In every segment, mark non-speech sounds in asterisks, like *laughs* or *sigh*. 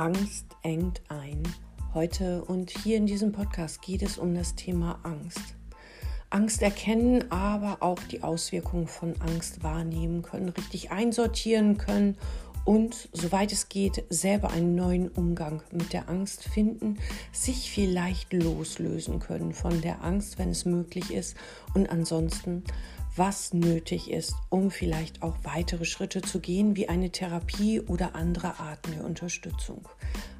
Angst engt ein. Heute und hier in diesem Podcast geht es um das Thema Angst. Angst erkennen, aber auch die Auswirkungen von Angst wahrnehmen können, richtig einsortieren können und, soweit es geht, selber einen neuen Umgang mit der Angst finden, sich vielleicht loslösen können von der Angst, wenn es möglich ist und ansonsten was nötig ist, um vielleicht auch weitere Schritte zu gehen, wie eine Therapie oder andere Arten der Unterstützung.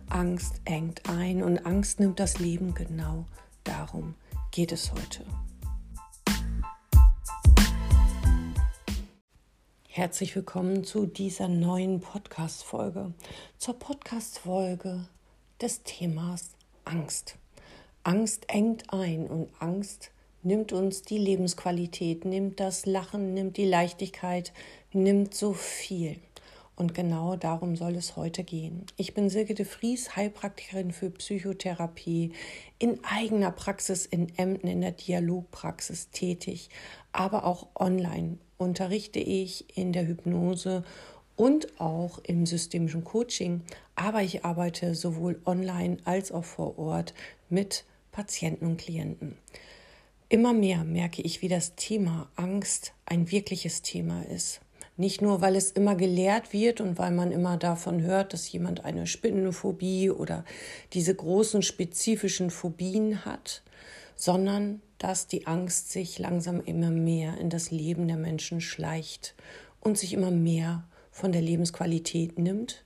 Angst engt ein und Angst nimmt das Leben genau. Darum geht es heute. Herzlich willkommen zu dieser neuen Podcast-Folge, zur Podcast-Folge des Themas Angst. Angst engt ein und Angst nimmt uns die Lebensqualität, nimmt das Lachen, nimmt die Leichtigkeit, nimmt so viel. Und genau darum soll es heute gehen. Ich bin Silke de Vries, Heilpraktikerin für Psychotherapie, in eigener Praxis in Emden in der Dialogpraxis tätig, aber auch online unterrichte ich in der Hypnose und auch im systemischen Coaching. Aber ich arbeite sowohl online als auch vor Ort mit Patienten und Klienten. Immer mehr merke ich, wie das Thema Angst ein wirkliches Thema ist. Nicht nur, weil es immer gelehrt wird und weil man immer davon hört, dass jemand eine Spinnenphobie oder diese großen spezifischen Phobien hat, sondern dass die Angst sich langsam immer mehr in das Leben der Menschen schleicht und sich immer mehr von der Lebensqualität nimmt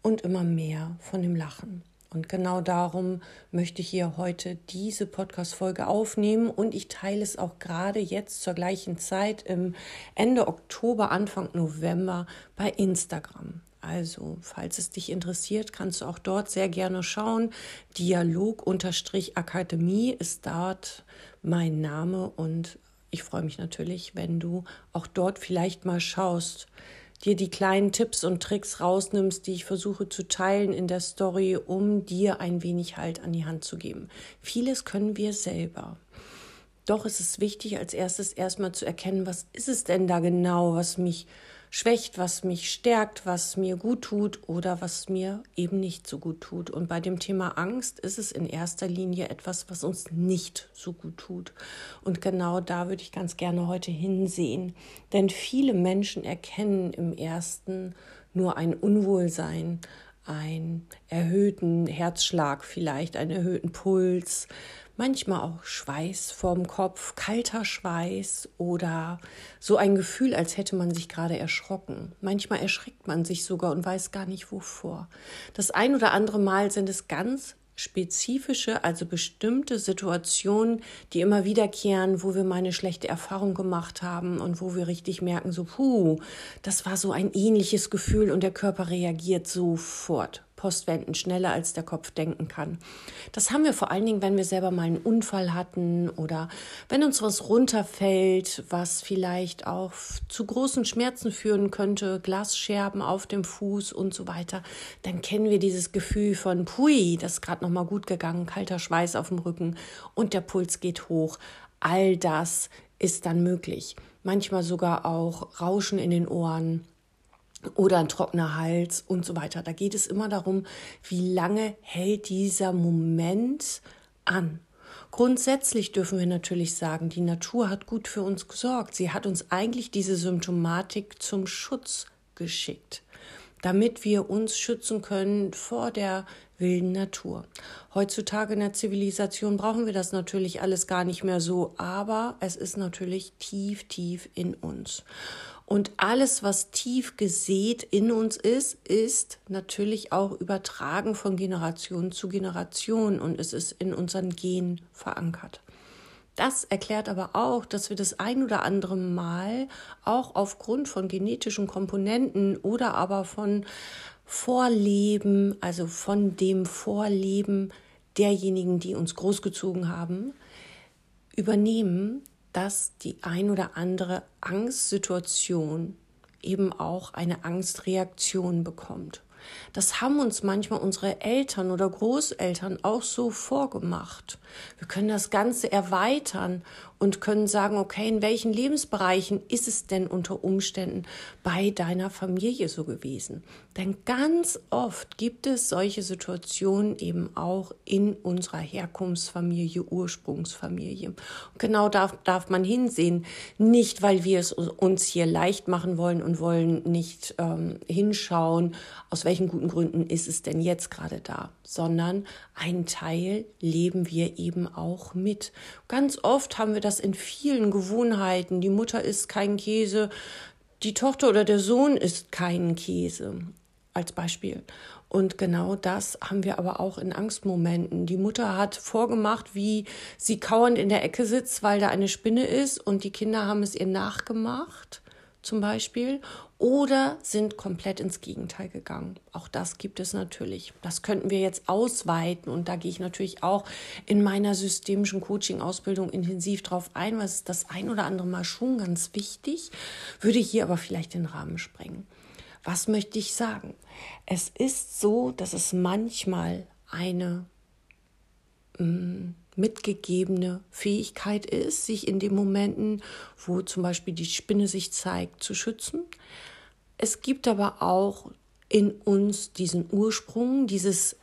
und immer mehr von dem Lachen. Und genau darum möchte ich hier heute diese Podcast-Folge aufnehmen und ich teile es auch gerade jetzt zur gleichen Zeit im Ende Oktober, Anfang November bei Instagram. Also, falls es dich interessiert, kannst du auch dort sehr gerne schauen. Dialog-Akademie ist dort mein Name und ich freue mich natürlich, wenn du auch dort vielleicht mal schaust dir die kleinen Tipps und Tricks rausnimmst, die ich versuche zu teilen in der Story, um dir ein wenig Halt an die Hand zu geben. Vieles können wir selber. Doch ist es wichtig, als erstes erstmal zu erkennen, was ist es denn da genau, was mich schwächt, was mich stärkt, was mir gut tut oder was mir eben nicht so gut tut. Und bei dem Thema Angst ist es in erster Linie etwas, was uns nicht so gut tut. Und genau da würde ich ganz gerne heute hinsehen. Denn viele Menschen erkennen im ersten nur ein Unwohlsein, einen erhöhten Herzschlag vielleicht, einen erhöhten Puls, manchmal auch Schweiß vorm Kopf, kalter Schweiß oder so ein Gefühl, als hätte man sich gerade erschrocken. Manchmal erschrickt man sich sogar und weiß gar nicht wovor. Das ein oder andere Mal sind es ganz spezifische, also bestimmte Situationen, die immer wiederkehren, wo wir mal eine schlechte Erfahrung gemacht haben und wo wir richtig merken, so, puh, das war so ein ähnliches Gefühl und der Körper reagiert sofort. Postwenden, schneller als der Kopf denken kann. Das haben wir vor allen Dingen, wenn wir selber mal einen Unfall hatten oder wenn uns was runterfällt, was vielleicht auch zu großen Schmerzen führen könnte, Glasscherben auf dem Fuß und so weiter, dann kennen wir dieses Gefühl von Pui, das ist gerade noch mal gut gegangen, kalter Schweiß auf dem Rücken und der Puls geht hoch. All das ist dann möglich. Manchmal sogar auch Rauschen in den Ohren, oder ein trockener Hals und so weiter. Da geht es immer darum, wie lange hält dieser Moment an. Grundsätzlich dürfen wir natürlich sagen, die Natur hat gut für uns gesorgt. Sie hat uns eigentlich diese Symptomatik zum Schutz geschickt, damit wir uns schützen können vor der wilden Natur. Heutzutage in der Zivilisation brauchen wir das natürlich alles gar nicht mehr so, aber es ist natürlich tief, tief in uns. Und alles, was tief gesät in uns ist, ist natürlich auch übertragen von Generation zu Generation und es ist in unseren Genen verankert. Das erklärt aber auch, dass wir das ein oder andere Mal auch aufgrund von genetischen Komponenten oder aber von Vorleben, also von dem Vorleben derjenigen, die uns großgezogen haben, übernehmen, dass die ein oder andere Angstsituation eben auch eine Angstreaktion bekommt. Das haben uns manchmal unsere Eltern oder Großeltern auch so vorgemacht. Wir können das Ganze erweitern und können sagen, okay, in welchen Lebensbereichen ist es denn unter Umständen bei deiner Familie so gewesen? Denn ganz oft gibt es solche Situationen eben auch in unserer Herkunftsfamilie, Ursprungsfamilie. Und genau da darf man hinsehen, nicht weil wir es uns hier leicht machen wollen und wollen nicht ähm, hinschauen, aus welchen guten Gründen ist es denn jetzt gerade da, sondern ein Teil leben wir eben auch mit. Ganz oft haben wir das das in vielen Gewohnheiten. Die Mutter isst keinen Käse, die Tochter oder der Sohn isst keinen Käse, als Beispiel. Und genau das haben wir aber auch in Angstmomenten. Die Mutter hat vorgemacht, wie sie kauernd in der Ecke sitzt, weil da eine Spinne ist, und die Kinder haben es ihr nachgemacht zum Beispiel oder sind komplett ins Gegenteil gegangen. Auch das gibt es natürlich. Das könnten wir jetzt ausweiten und da gehe ich natürlich auch in meiner systemischen Coaching-Ausbildung intensiv drauf ein, was ist das ein oder andere Mal schon ganz wichtig, würde hier aber vielleicht den Rahmen sprengen. Was möchte ich sagen? Es ist so, dass es manchmal eine mh, mm, mitgegebene Fähigkeit ist, sich in den Momenten, wo zum Beispiel die Spinne sich zeigt, zu schützen. Es gibt aber auch in uns diesen Ursprung, dieses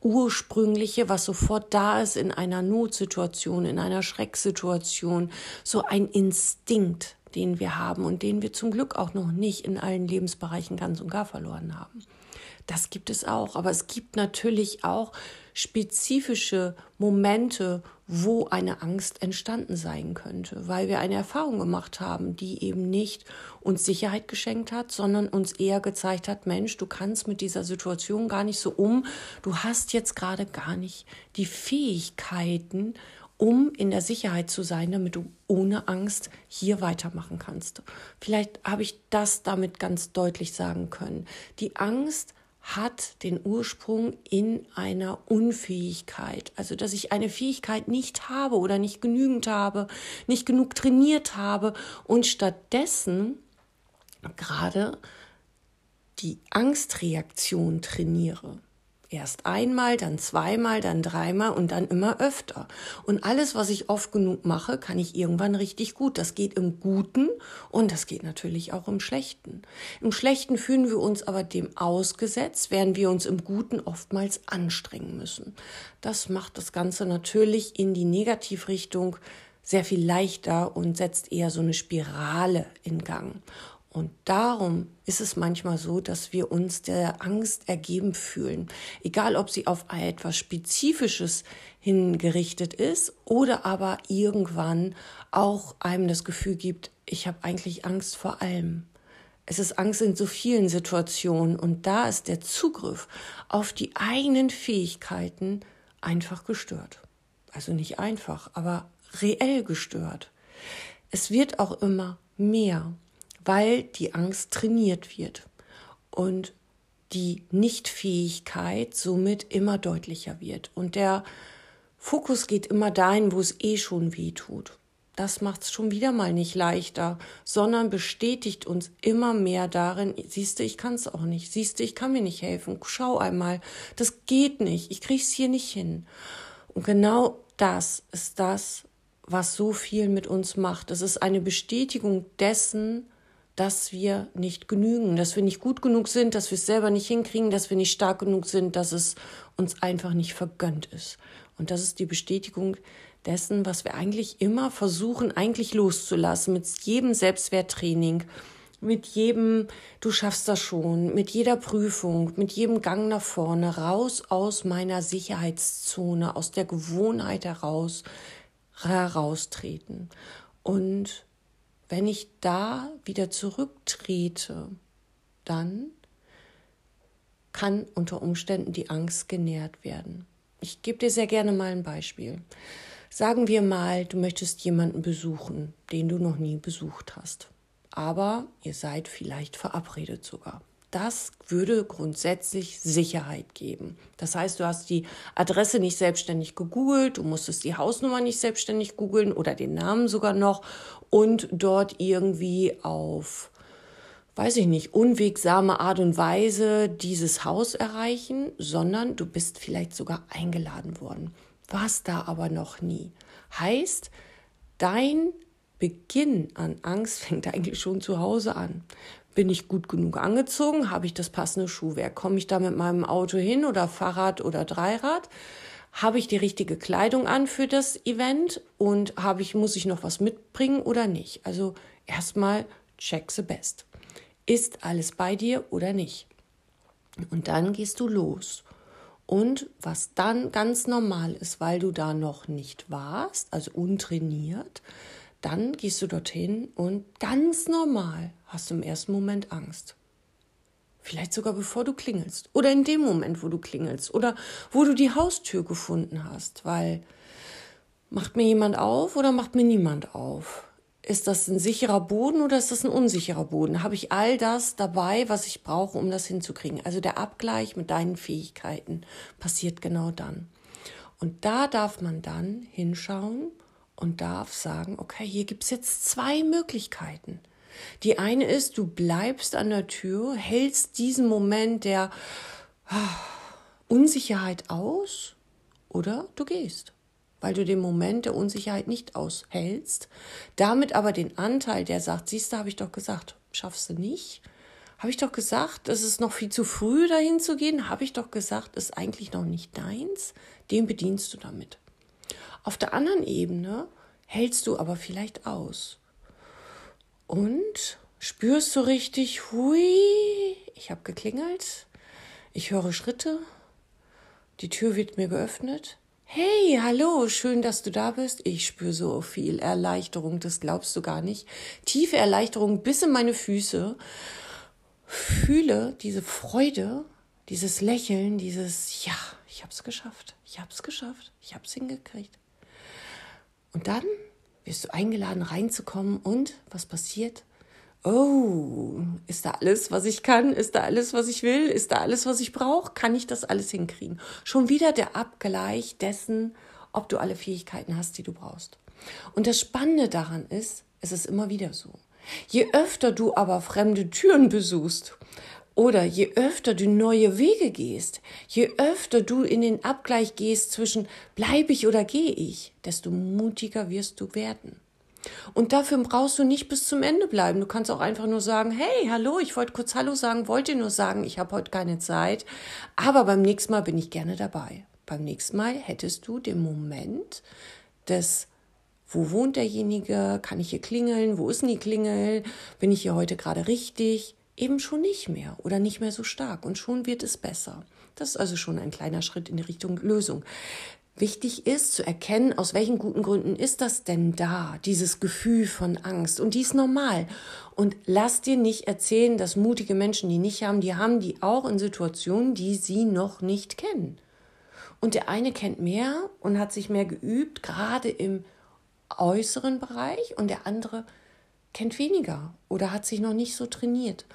ursprüngliche, was sofort da ist in einer Notsituation, in einer Schrecksituation, so ein Instinkt, den wir haben und den wir zum Glück auch noch nicht in allen Lebensbereichen ganz und gar verloren haben. Das gibt es auch, aber es gibt natürlich auch spezifische Momente, wo eine Angst entstanden sein könnte, weil wir eine Erfahrung gemacht haben, die eben nicht uns Sicherheit geschenkt hat, sondern uns eher gezeigt hat, Mensch, du kannst mit dieser Situation gar nicht so um, du hast jetzt gerade gar nicht die Fähigkeiten, um in der Sicherheit zu sein, damit du ohne Angst hier weitermachen kannst. Vielleicht habe ich das damit ganz deutlich sagen können. Die Angst hat den Ursprung in einer Unfähigkeit. Also, dass ich eine Fähigkeit nicht habe oder nicht genügend habe, nicht genug trainiert habe und stattdessen gerade die Angstreaktion trainiere. Erst einmal, dann zweimal, dann dreimal und dann immer öfter. Und alles, was ich oft genug mache, kann ich irgendwann richtig gut. Das geht im Guten und das geht natürlich auch im Schlechten. Im Schlechten fühlen wir uns aber dem ausgesetzt, während wir uns im Guten oftmals anstrengen müssen. Das macht das Ganze natürlich in die Negativrichtung sehr viel leichter und setzt eher so eine Spirale in Gang. Und darum ist es manchmal so, dass wir uns der Angst ergeben fühlen, egal ob sie auf etwas Spezifisches hingerichtet ist oder aber irgendwann auch einem das Gefühl gibt, ich habe eigentlich Angst vor allem. Es ist Angst in so vielen Situationen und da ist der Zugriff auf die eigenen Fähigkeiten einfach gestört. Also nicht einfach, aber reell gestört. Es wird auch immer mehr weil die Angst trainiert wird und die Nichtfähigkeit somit immer deutlicher wird. Und der Fokus geht immer dahin, wo es eh schon weh tut. Das macht es schon wieder mal nicht leichter, sondern bestätigt uns immer mehr darin, siehst du, ich kann es auch nicht, siehst du, ich kann mir nicht helfen, schau einmal, das geht nicht, ich krieg's hier nicht hin. Und genau das ist das, was so viel mit uns macht. Es ist eine Bestätigung dessen, dass wir nicht genügen, dass wir nicht gut genug sind, dass wir es selber nicht hinkriegen, dass wir nicht stark genug sind, dass es uns einfach nicht vergönnt ist. Und das ist die Bestätigung dessen, was wir eigentlich immer versuchen, eigentlich loszulassen mit jedem Selbstwerttraining, mit jedem, du schaffst das schon, mit jeder Prüfung, mit jedem Gang nach vorne, raus aus meiner Sicherheitszone, aus der Gewohnheit heraus, heraustreten. Und wenn ich da wieder zurücktrete, dann kann unter Umständen die Angst genährt werden. Ich gebe dir sehr gerne mal ein Beispiel. Sagen wir mal, du möchtest jemanden besuchen, den du noch nie besucht hast. Aber ihr seid vielleicht verabredet sogar. Das würde grundsätzlich Sicherheit geben. Das heißt, du hast die Adresse nicht selbstständig gegoogelt, du musstest die Hausnummer nicht selbstständig googeln oder den Namen sogar noch und dort irgendwie auf weiß ich nicht, unwegsame Art und Weise dieses Haus erreichen, sondern du bist vielleicht sogar eingeladen worden. Warst da aber noch nie. Heißt, dein Beginn an Angst *laughs* fängt eigentlich schon zu Hause an. Bin ich gut genug angezogen? Habe ich das passende Schuhwerk? Komme ich da mit meinem Auto hin oder Fahrrad oder Dreirad? Habe ich die richtige Kleidung an für das Event und habe ich muss ich noch was mitbringen oder nicht? Also erstmal check the best. Ist alles bei dir oder nicht? Und dann gehst du los. Und was dann ganz normal ist, weil du da noch nicht warst, also untrainiert, dann gehst du dorthin und ganz normal hast du im ersten Moment Angst. Vielleicht sogar bevor du klingelst oder in dem Moment, wo du klingelst oder wo du die Haustür gefunden hast, weil macht mir jemand auf oder macht mir niemand auf? Ist das ein sicherer Boden oder ist das ein unsicherer Boden? Habe ich all das dabei, was ich brauche, um das hinzukriegen? Also der Abgleich mit deinen Fähigkeiten passiert genau dann. Und da darf man dann hinschauen und darf sagen, okay, hier gibt es jetzt zwei Möglichkeiten. Die eine ist, du bleibst an der Tür, hältst diesen Moment der ah, Unsicherheit aus oder du gehst, weil du den Moment der Unsicherheit nicht aushältst, damit aber den Anteil, der sagt, siehst du, habe ich doch gesagt, schaffst du nicht, habe ich doch gesagt, es ist noch viel zu früh dahin zu gehen, habe ich doch gesagt, ist eigentlich noch nicht deins, den bedienst du damit. Auf der anderen Ebene hältst du aber vielleicht aus. Und spürst du richtig, hui, ich habe geklingelt, ich höre Schritte, die Tür wird mir geöffnet. Hey, hallo, schön, dass du da bist. Ich spüre so viel Erleichterung, das glaubst du gar nicht. Tiefe Erleichterung bis in meine Füße. Fühle diese Freude, dieses Lächeln, dieses Ja, ich hab's geschafft. Ich hab's geschafft. Ich hab's hingekriegt. Und dann wirst du eingeladen reinzukommen und was passiert? Oh, ist da alles, was ich kann? Ist da alles, was ich will? Ist da alles, was ich brauche? Kann ich das alles hinkriegen? Schon wieder der Abgleich dessen, ob du alle Fähigkeiten hast, die du brauchst. Und das Spannende daran ist, es ist immer wieder so. Je öfter du aber fremde Türen besuchst oder je öfter du neue Wege gehst, je öfter du in den Abgleich gehst zwischen bleibe ich oder gehe ich, desto mutiger wirst du werden. Und dafür brauchst du nicht bis zum Ende bleiben. Du kannst auch einfach nur sagen, hey, hallo, ich wollte kurz Hallo sagen, wollte nur sagen, ich habe heute keine Zeit, aber beim nächsten Mal bin ich gerne dabei. Beim nächsten Mal hättest du den Moment des wo wohnt derjenige? Kann ich hier klingeln? Wo ist denn die Klingel? Bin ich hier heute gerade richtig? Eben schon nicht mehr oder nicht mehr so stark und schon wird es besser. Das ist also schon ein kleiner Schritt in die Richtung Lösung. Wichtig ist zu erkennen, aus welchen guten Gründen ist das denn da, dieses Gefühl von Angst. Und die ist normal. Und lass dir nicht erzählen, dass mutige Menschen, die nicht haben, die haben die auch in Situationen, die sie noch nicht kennen. Und der eine kennt mehr und hat sich mehr geübt, gerade im äußeren Bereich, und der andere kennt weniger oder hat sich noch nicht so trainiert.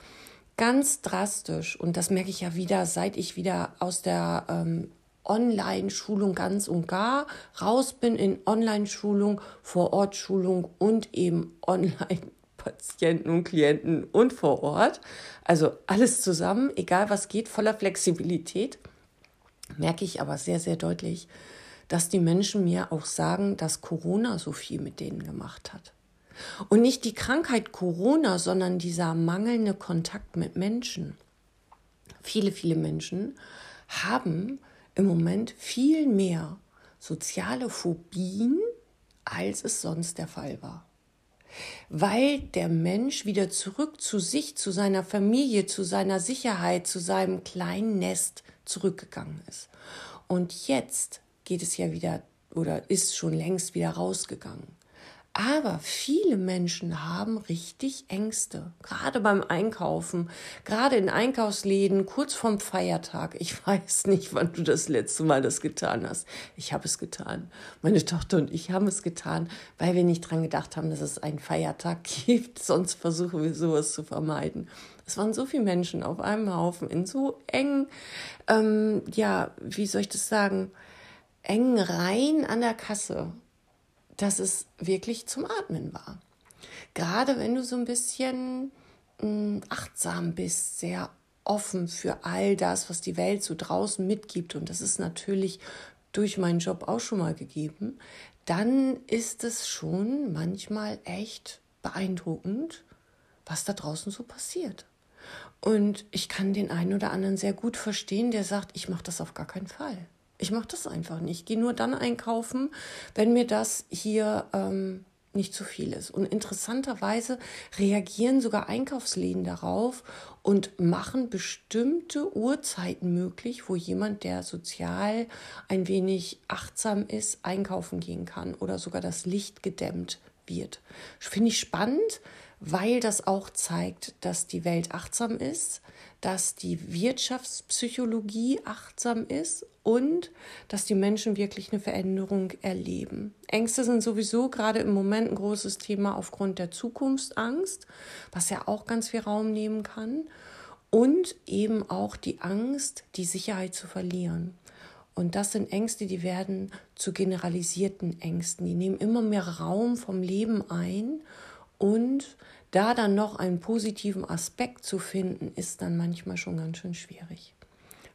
Ganz drastisch, und das merke ich ja wieder, seit ich wieder aus der ähm, Online-Schulung ganz und gar raus bin in Online-Schulung, Vor-Ort-Schulung und eben Online-Patienten und Klienten und vor Ort. Also alles zusammen, egal was geht, voller Flexibilität, merke ich aber sehr, sehr deutlich, dass die Menschen mir auch sagen, dass Corona so viel mit denen gemacht hat. Und nicht die Krankheit Corona, sondern dieser mangelnde Kontakt mit Menschen. Viele, viele Menschen haben im Moment viel mehr soziale Phobien, als es sonst der Fall war. Weil der Mensch wieder zurück zu sich, zu seiner Familie, zu seiner Sicherheit, zu seinem kleinen Nest zurückgegangen ist. Und jetzt geht es ja wieder oder ist schon längst wieder rausgegangen. Aber viele Menschen haben richtig Ängste, gerade beim Einkaufen, gerade in Einkaufsläden, kurz vorm Feiertag. Ich *laughs* weiß nicht, wann du das letzte Mal das getan hast. Ich habe es getan. Meine Tochter und ich haben es getan, weil wir nicht dran gedacht haben, dass es einen Feiertag *laughs* gibt. Sonst versuchen wir sowas zu vermeiden. Es waren so viele Menschen auf einem Haufen in so engen, ähm, ja, wie soll ich das sagen, engen Reihen an der Kasse dass es wirklich zum Atmen war. Gerade wenn du so ein bisschen mh, achtsam bist, sehr offen für all das, was die Welt so draußen mitgibt, und das ist natürlich durch meinen Job auch schon mal gegeben, dann ist es schon manchmal echt beeindruckend, was da draußen so passiert. Und ich kann den einen oder anderen sehr gut verstehen, der sagt, ich mache das auf gar keinen Fall. Ich mache das einfach nicht. Ich gehe nur dann einkaufen, wenn mir das hier ähm, nicht zu viel ist. Und interessanterweise reagieren sogar Einkaufsläden darauf und machen bestimmte Uhrzeiten möglich, wo jemand, der sozial ein wenig achtsam ist, einkaufen gehen kann oder sogar das Licht gedämmt wird. Finde ich spannend, weil das auch zeigt, dass die Welt achtsam ist, dass die Wirtschaftspsychologie achtsam ist und dass die Menschen wirklich eine Veränderung erleben. Ängste sind sowieso gerade im Moment ein großes Thema aufgrund der Zukunftsangst, was ja auch ganz viel Raum nehmen kann. Und eben auch die Angst, die Sicherheit zu verlieren. Und das sind Ängste, die werden zu generalisierten Ängsten. Die nehmen immer mehr Raum vom Leben ein und da dann noch einen positiven Aspekt zu finden, ist dann manchmal schon ganz schön schwierig.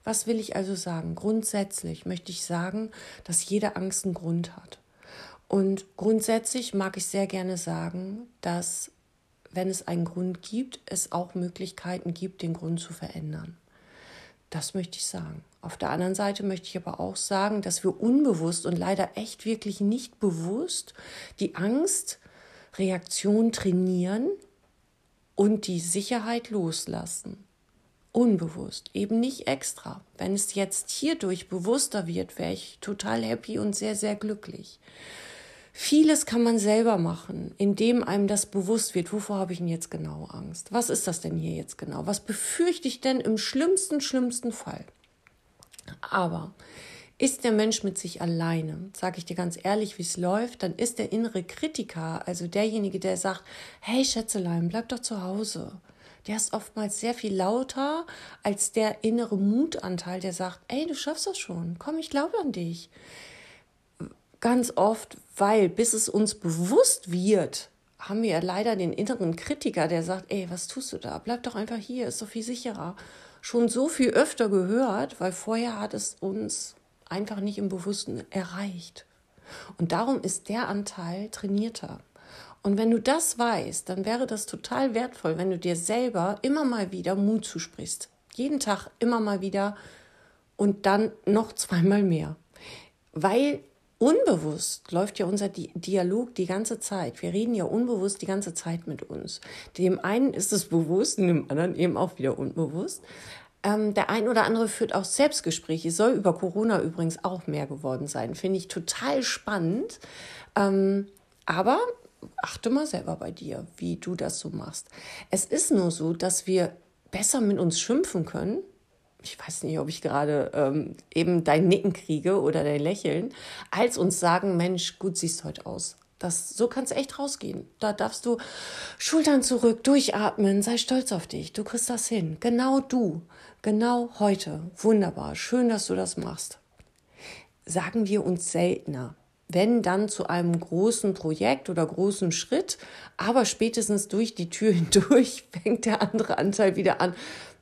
Was will ich also sagen? Grundsätzlich möchte ich sagen, dass jede Angst einen Grund hat. Und grundsätzlich mag ich sehr gerne sagen, dass wenn es einen Grund gibt, es auch Möglichkeiten gibt, den Grund zu verändern. Das möchte ich sagen. Auf der anderen Seite möchte ich aber auch sagen, dass wir unbewusst und leider echt wirklich nicht bewusst die Angst Reaktion trainieren und die Sicherheit loslassen. Unbewusst, eben nicht extra. Wenn es jetzt hierdurch bewusster wird, wäre ich total happy und sehr, sehr glücklich. Vieles kann man selber machen, indem einem das bewusst wird. Wovor habe ich denn jetzt genau Angst? Was ist das denn hier jetzt genau? Was befürchte ich denn im schlimmsten, schlimmsten Fall? Aber ist der Mensch mit sich alleine, sage ich dir ganz ehrlich, wie es läuft, dann ist der innere Kritiker, also derjenige, der sagt, hey Schätzelein, bleib doch zu Hause. Der ist oftmals sehr viel lauter als der innere Mutanteil, der sagt, ey, du schaffst das schon, komm, ich glaube an dich. Ganz oft, weil bis es uns bewusst wird, haben wir ja leider den inneren Kritiker, der sagt, ey, was tust du da? Bleib doch einfach hier, ist doch viel sicherer. Schon so viel öfter gehört, weil vorher hat es uns einfach nicht im Bewussten erreicht. Und darum ist der Anteil trainierter. Und wenn du das weißt, dann wäre das total wertvoll, wenn du dir selber immer mal wieder Mut zusprichst. Jeden Tag immer mal wieder und dann noch zweimal mehr. Weil unbewusst läuft ja unser Dialog die ganze Zeit. Wir reden ja unbewusst die ganze Zeit mit uns. Dem einen ist es bewusst dem anderen eben auch wieder unbewusst. Ähm, der ein oder andere führt auch Selbstgespräche, soll über Corona übrigens auch mehr geworden sein. Finde ich total spannend. Ähm, aber achte mal selber bei dir, wie du das so machst. Es ist nur so, dass wir besser mit uns schimpfen können. Ich weiß nicht, ob ich gerade ähm, eben dein Nicken kriege oder dein Lächeln, als uns sagen, Mensch, gut siehst heute aus. Das, so kannst echt rausgehen. Da darfst du Schultern zurück, durchatmen, sei stolz auf dich. Du kriegst das hin. Genau du. Genau heute. Wunderbar. Schön, dass du das machst. Sagen wir uns seltener. Wenn dann zu einem großen Projekt oder großen Schritt, aber spätestens durch die Tür *laughs* hindurch fängt der andere Anteil wieder an.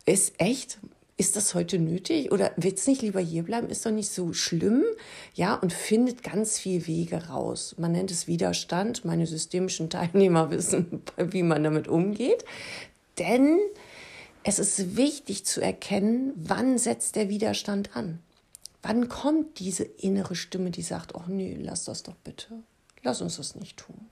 Ist echt? Ist das heute nötig? Oder wird es nicht lieber hier bleiben? Ist doch nicht so schlimm. Ja, und findet ganz viel Wege raus. Man nennt es Widerstand. Meine systemischen *laughs* Teilnehmer wissen, wie man damit umgeht. Denn es ist wichtig zu erkennen, wann setzt der Widerstand an. Wann kommt diese innere Stimme, die sagt, oh nee, lass das doch bitte. Lass uns das nicht tun.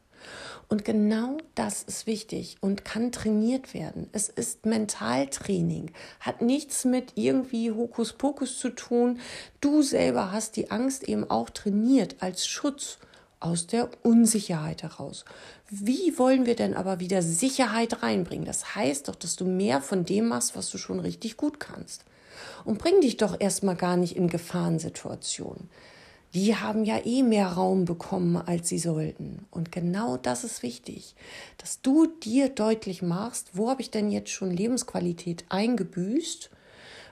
Und genau das ist wichtig und kann trainiert werden. Es ist Mentaltraining, hat nichts mit irgendwie Hokuspokus zu tun. Du selber hast die Angst eben auch trainiert als Schutz aus der Unsicherheit heraus. Wie wollen wir denn aber wieder Sicherheit reinbringen? Das heißt doch, dass du mehr von dem machst, was du schon richtig gut kannst. Und bring dich doch erstmal gar nicht in Gefahrensituationen. Die haben ja eh mehr Raum bekommen, als sie sollten. Und genau das ist wichtig, dass du dir deutlich machst, wo habe ich denn jetzt schon Lebensqualität eingebüßt,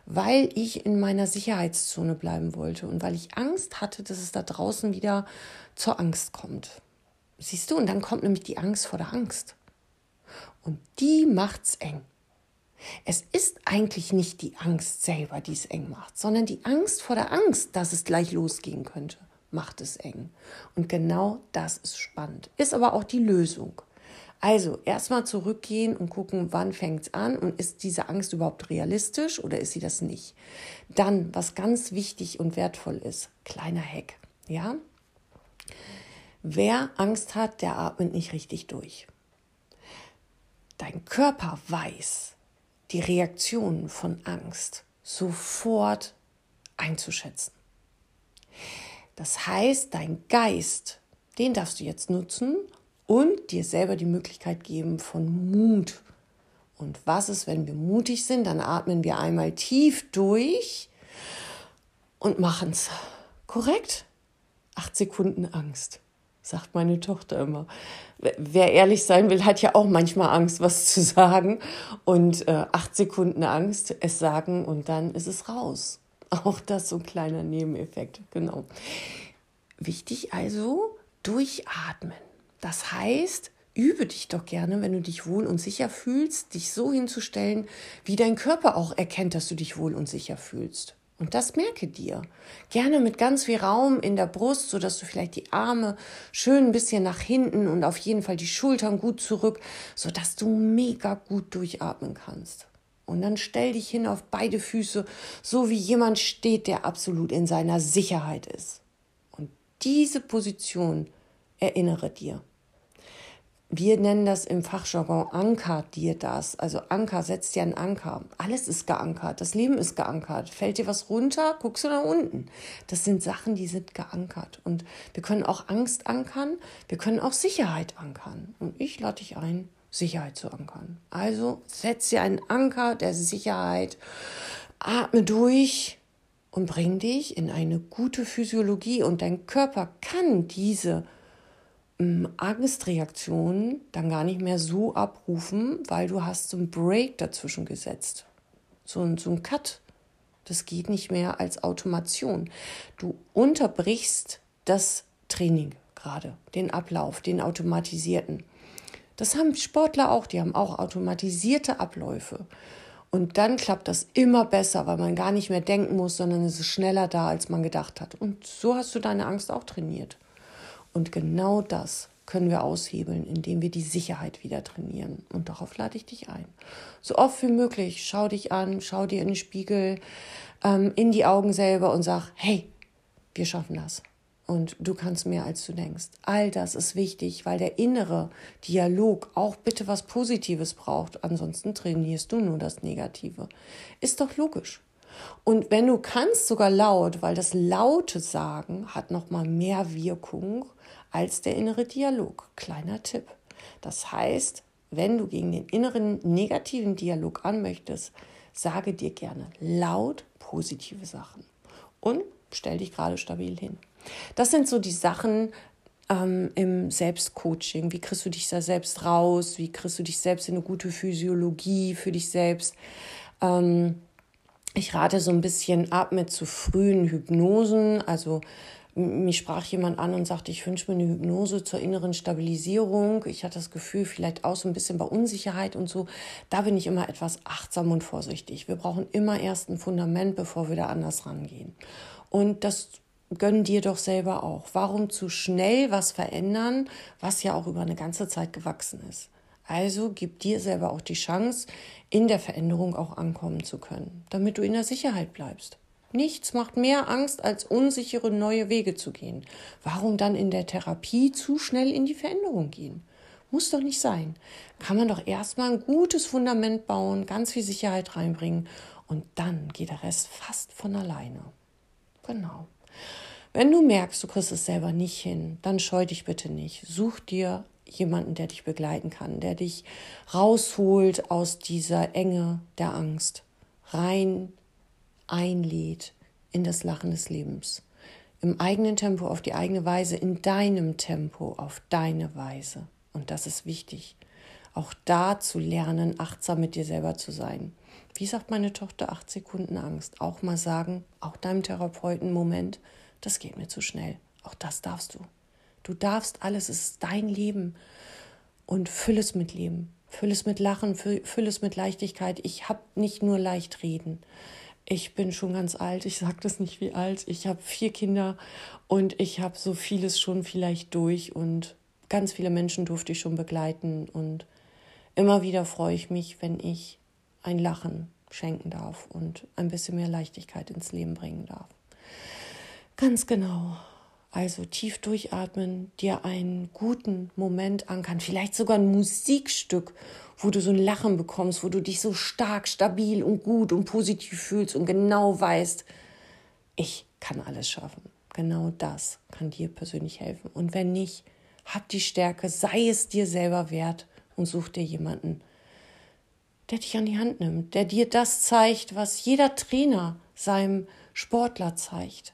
weil ich in meiner Sicherheitszone bleiben wollte und weil ich Angst hatte, dass es da draußen wieder zur Angst kommt. Siehst du, und dann kommt nämlich die Angst vor der Angst. Und die macht's eng. Es ist eigentlich nicht die Angst selber, die es eng macht, sondern die Angst vor der Angst, dass es gleich losgehen könnte, macht es eng. Und genau das ist spannend, ist aber auch die Lösung. Also erstmal zurückgehen und gucken, wann fängt es an und ist diese Angst überhaupt realistisch oder ist sie das nicht. Dann, was ganz wichtig und wertvoll ist, kleiner Hack, ja. Wer Angst hat, der atmet nicht richtig durch. Dein Körper weiß, die Reaktionen von Angst sofort einzuschätzen. Das heißt, dein Geist, den darfst du jetzt nutzen und dir selber die Möglichkeit geben von Mut. Und was ist, wenn wir mutig sind? Dann atmen wir einmal tief durch und machen es. Korrekt? Acht Sekunden Angst sagt meine Tochter immer. Wer ehrlich sein will, hat ja auch manchmal Angst, was zu sagen. Und äh, acht Sekunden Angst, es sagen und dann ist es raus. *laughs* Auch das so ein kleiner Nebeneffekt, genau. Wichtig also, durchatmen. Das heißt, übe dich doch gerne, wenn du dich wohl und sicher fühlst, dich so hinzustellen, wie dein Körper auch erkennt, dass du dich wohl und sicher fühlst. Und das merke dir. Gerne mit ganz viel Raum in der Brust, sodass du vielleicht die Arme schön ein bisschen nach hinten und auf jeden Fall die Schultern gut zurück, sodass du mega gut durchatmen kannst. Und dann stell dich hin auf beide Füße, so wie jemand steht, der absolut in seiner Sicherheit ist. Und diese Position erinnere dir wir nennen das im Fachjargon Anker dir das. Also Anker setzt dir einen Anker. Alles ist geankert. Das Leben ist geankert. Fällt dir was runter, guckst du nach unten. Das sind Sachen, die sind geankert. Und wir können auch Angst ankern. Wir können auch Sicherheit ankern. Und ich lade dich ein, Sicherheit zu ankern. Also setz dir einen Anker der Sicherheit. Atme durch und bring dich in eine gute Physiologie. Und dein Körper kann diese Angstreaktionen dann gar nicht mehr so abrufen, weil du hast so einen Break dazwischen gesetzt. So ein, so ein Cut. Das geht nicht mehr als Automation. Du unterbrichst das Training gerade, den Ablauf, den automatisierten. Das haben Sportler auch, die haben auch automatisierte Abläufe. Und dann klappt das immer besser, weil man gar nicht mehr denken muss, sondern es ist schneller da, als man gedacht hat. Und so hast du deine Angst auch trainiert. Und genau das können wir aushebeln, indem wir die Sicherheit wieder trainieren. Und darauf lade ich dich ein. So oft wie möglich, schau dich an, schau dir in den Spiegel, ähm, in die Augen selber und sag, hey, wir schaffen das. Und du kannst mehr, als du denkst. All das ist wichtig, weil der innere Dialog auch bitte was Positives braucht. Ansonsten trainierst du nur das Negative. Ist doch logisch. Und wenn du kannst, sogar laut, weil das laute Sagen hat noch mal mehr Wirkung als der innere Dialog. Kleiner Tipp. Das heißt, wenn du gegen den inneren negativen Dialog an möchtest, sage dir gerne laut positive Sachen und stell dich gerade stabil hin. Das sind so die Sachen ähm, im Selbstcoaching. Wie kriegst du dich da selbst raus? Wie kriegst du dich selbst in eine gute Physiologie für dich selbst? Ähm, ich rate so ein bisschen ab mit zu frühen Hypnosen, also mich sprach jemand an und sagte, ich wünsche mir eine Hypnose zur inneren Stabilisierung. Ich hatte das Gefühl, vielleicht auch so ein bisschen bei Unsicherheit und so. Da bin ich immer etwas achtsam und vorsichtig. Wir brauchen immer erst ein Fundament, bevor wir da anders rangehen. Und das gönn dir doch selber auch. Warum zu schnell was verändern, was ja auch über eine ganze Zeit gewachsen ist? Also gib dir selber auch die Chance, in der Veränderung auch ankommen zu können, damit du in der Sicherheit bleibst. Nichts macht mehr Angst, als unsichere neue Wege zu gehen. Warum dann in der Therapie zu schnell in die Veränderung gehen? Muss doch nicht sein. Kann man doch erstmal ein gutes Fundament bauen, ganz viel Sicherheit reinbringen und dann geht der Rest fast von alleine. Genau. Wenn du merkst, du kriegst es selber nicht hin, dann scheu dich bitte nicht. Such dir jemanden, der dich begleiten kann, der dich rausholt aus dieser Enge der Angst, rein einlädt in das Lachen des Lebens. Im eigenen Tempo, auf die eigene Weise, in deinem Tempo, auf deine Weise. Und das ist wichtig. Auch da zu lernen, achtsam mit dir selber zu sein. Wie sagt meine Tochter, acht Sekunden Angst. Auch mal sagen, auch deinem Therapeuten, Moment, das geht mir zu schnell. Auch das darfst du. Du darfst alles, es ist dein Leben. Und füll es mit Leben. Füll es mit Lachen, füll, füll es mit Leichtigkeit. Ich habe nicht nur leicht reden. Ich bin schon ganz alt, ich sage das nicht wie alt. Ich habe vier Kinder und ich habe so vieles schon vielleicht durch und ganz viele Menschen durfte ich schon begleiten und immer wieder freue ich mich, wenn ich ein Lachen schenken darf und ein bisschen mehr Leichtigkeit ins Leben bringen darf. Ganz genau. Also tief durchatmen, dir einen guten Moment ankern, vielleicht sogar ein Musikstück, wo du so ein Lachen bekommst, wo du dich so stark, stabil und gut und positiv fühlst und genau weißt, ich kann alles schaffen. Genau das kann dir persönlich helfen. Und wenn nicht, hab die Stärke, sei es dir selber wert und such dir jemanden, der dich an die Hand nimmt, der dir das zeigt, was jeder Trainer seinem Sportler zeigt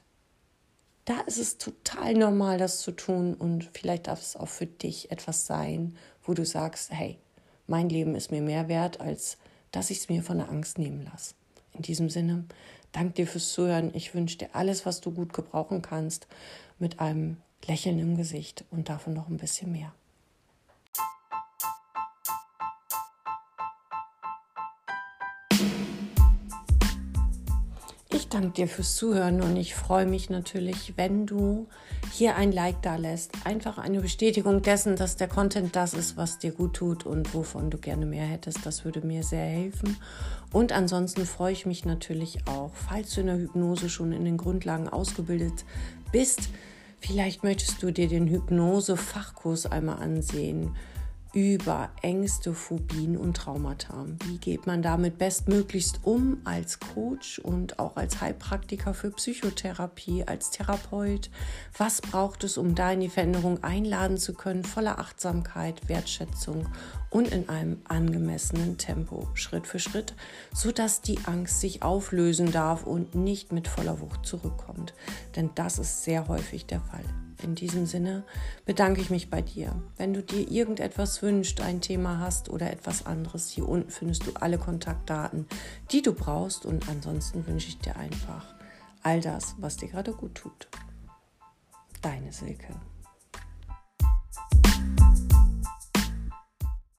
da ist es total normal, das zu tun und vielleicht darf es auch für dich etwas sein, wo du sagst, hey, mein Leben ist mir mehr wert, als dass ich es mir von der Angst nehmen lasse. In diesem Sinne, danke dir fürs Zuhören. Ich wünsche dir alles, was du gut gebrauchen kannst, mit einem Lächeln im Gesicht und davon noch ein bisschen mehr. Ich danke dir fürs Zuhören und ich freue mich natürlich, wenn du hier ein Like da lässt. Einfach eine Bestätigung dessen, dass der Content das ist, was dir gut tut und wovon du gerne mehr hättest. Das würde mir sehr helfen. Und ansonsten freue ich mich natürlich auch, falls du in der Hypnose schon in den Grundlagen ausgebildet bist. Vielleicht möchtest du dir den Hypnose-Fachkurs einmal ansehen über Ängste, Phobien und Traumata. Wie geht man damit bestmöglichst um als Coach und auch als Heilpraktiker für Psychotherapie, als Therapeut? Was braucht es, um da in die Veränderung einladen zu können, voller Achtsamkeit, Wertschätzung und in einem angemessenen Tempo, Schritt für Schritt, sodass die Angst sich auflösen darf und nicht mit voller Wucht zurückkommt. Denn das ist sehr häufig der Fall. In diesem Sinne bedanke ich mich bei dir. Wenn du dir irgendetwas wünschst, ein Thema hast oder etwas anderes, hier unten findest du alle Kontaktdaten, die du brauchst. Und ansonsten wünsche ich dir einfach all das, was dir gerade gut tut. Deine Silke.